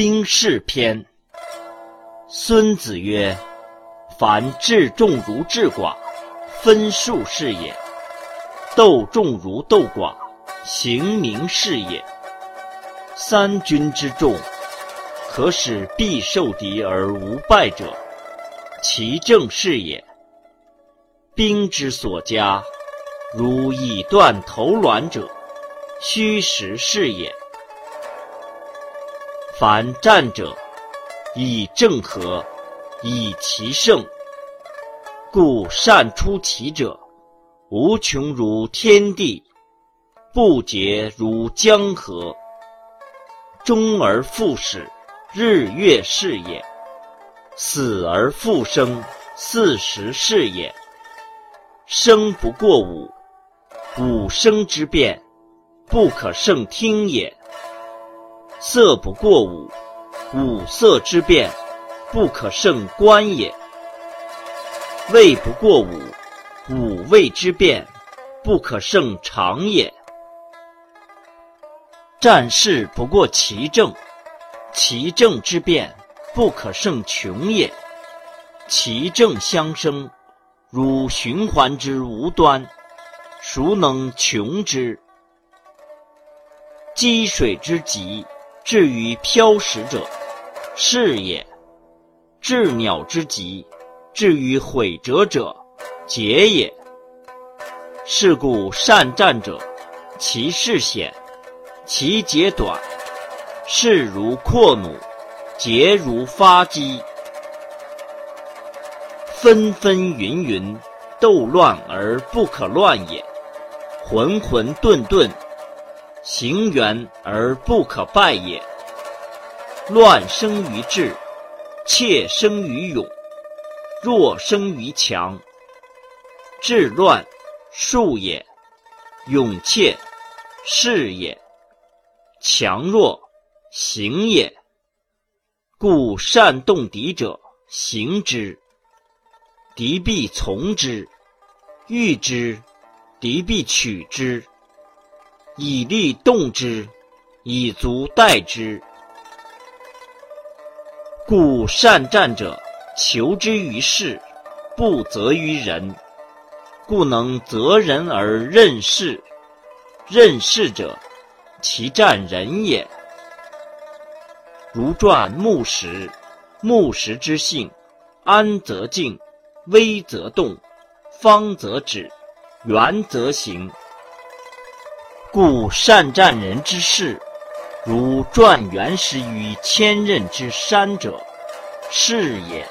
兵事篇。孙子曰：“凡治众如治寡，分数是也；斗众如斗寡，行名是也。三军之众，可使必受敌而无败者，其正是也。兵之所加，如以断头卵者，虚实是也。凡战者，以正和，以奇胜。故善出奇者，无穷如天地，不竭如江河。终而复始，日月是也；死而复生，四时是也。生不过五，五生之变，不可胜听也；色不过五，五色之变，不可胜观也；味不过五，五味之变，不可胜尝也。战事不过其政，其政之变，不可胜穷也。其政相生。如循环之无端，孰能穷之？积水之急，至于飘食者，是也；至鸟之极，至于毁折者，节也。是故善战者，其势险，其节短。势如阔弩，节如发机。纷纷云云，斗乱而不可乱也；浑浑沌沌，行圆而不可败也。乱生于智，怯生于勇，弱生于强。智乱，术也；勇怯，势也；强弱，行也。故善动敌者，行之。敌必从之，欲之，敌必取之。以利动之，以足待之。故善战者，求之于事，不责于人。故能择人而任事。任事者，其战人也。如传木石，木石之性，安则静。危则动，方则止，圆则行。故善战人之事，如转圆石于千仞之山者，是也。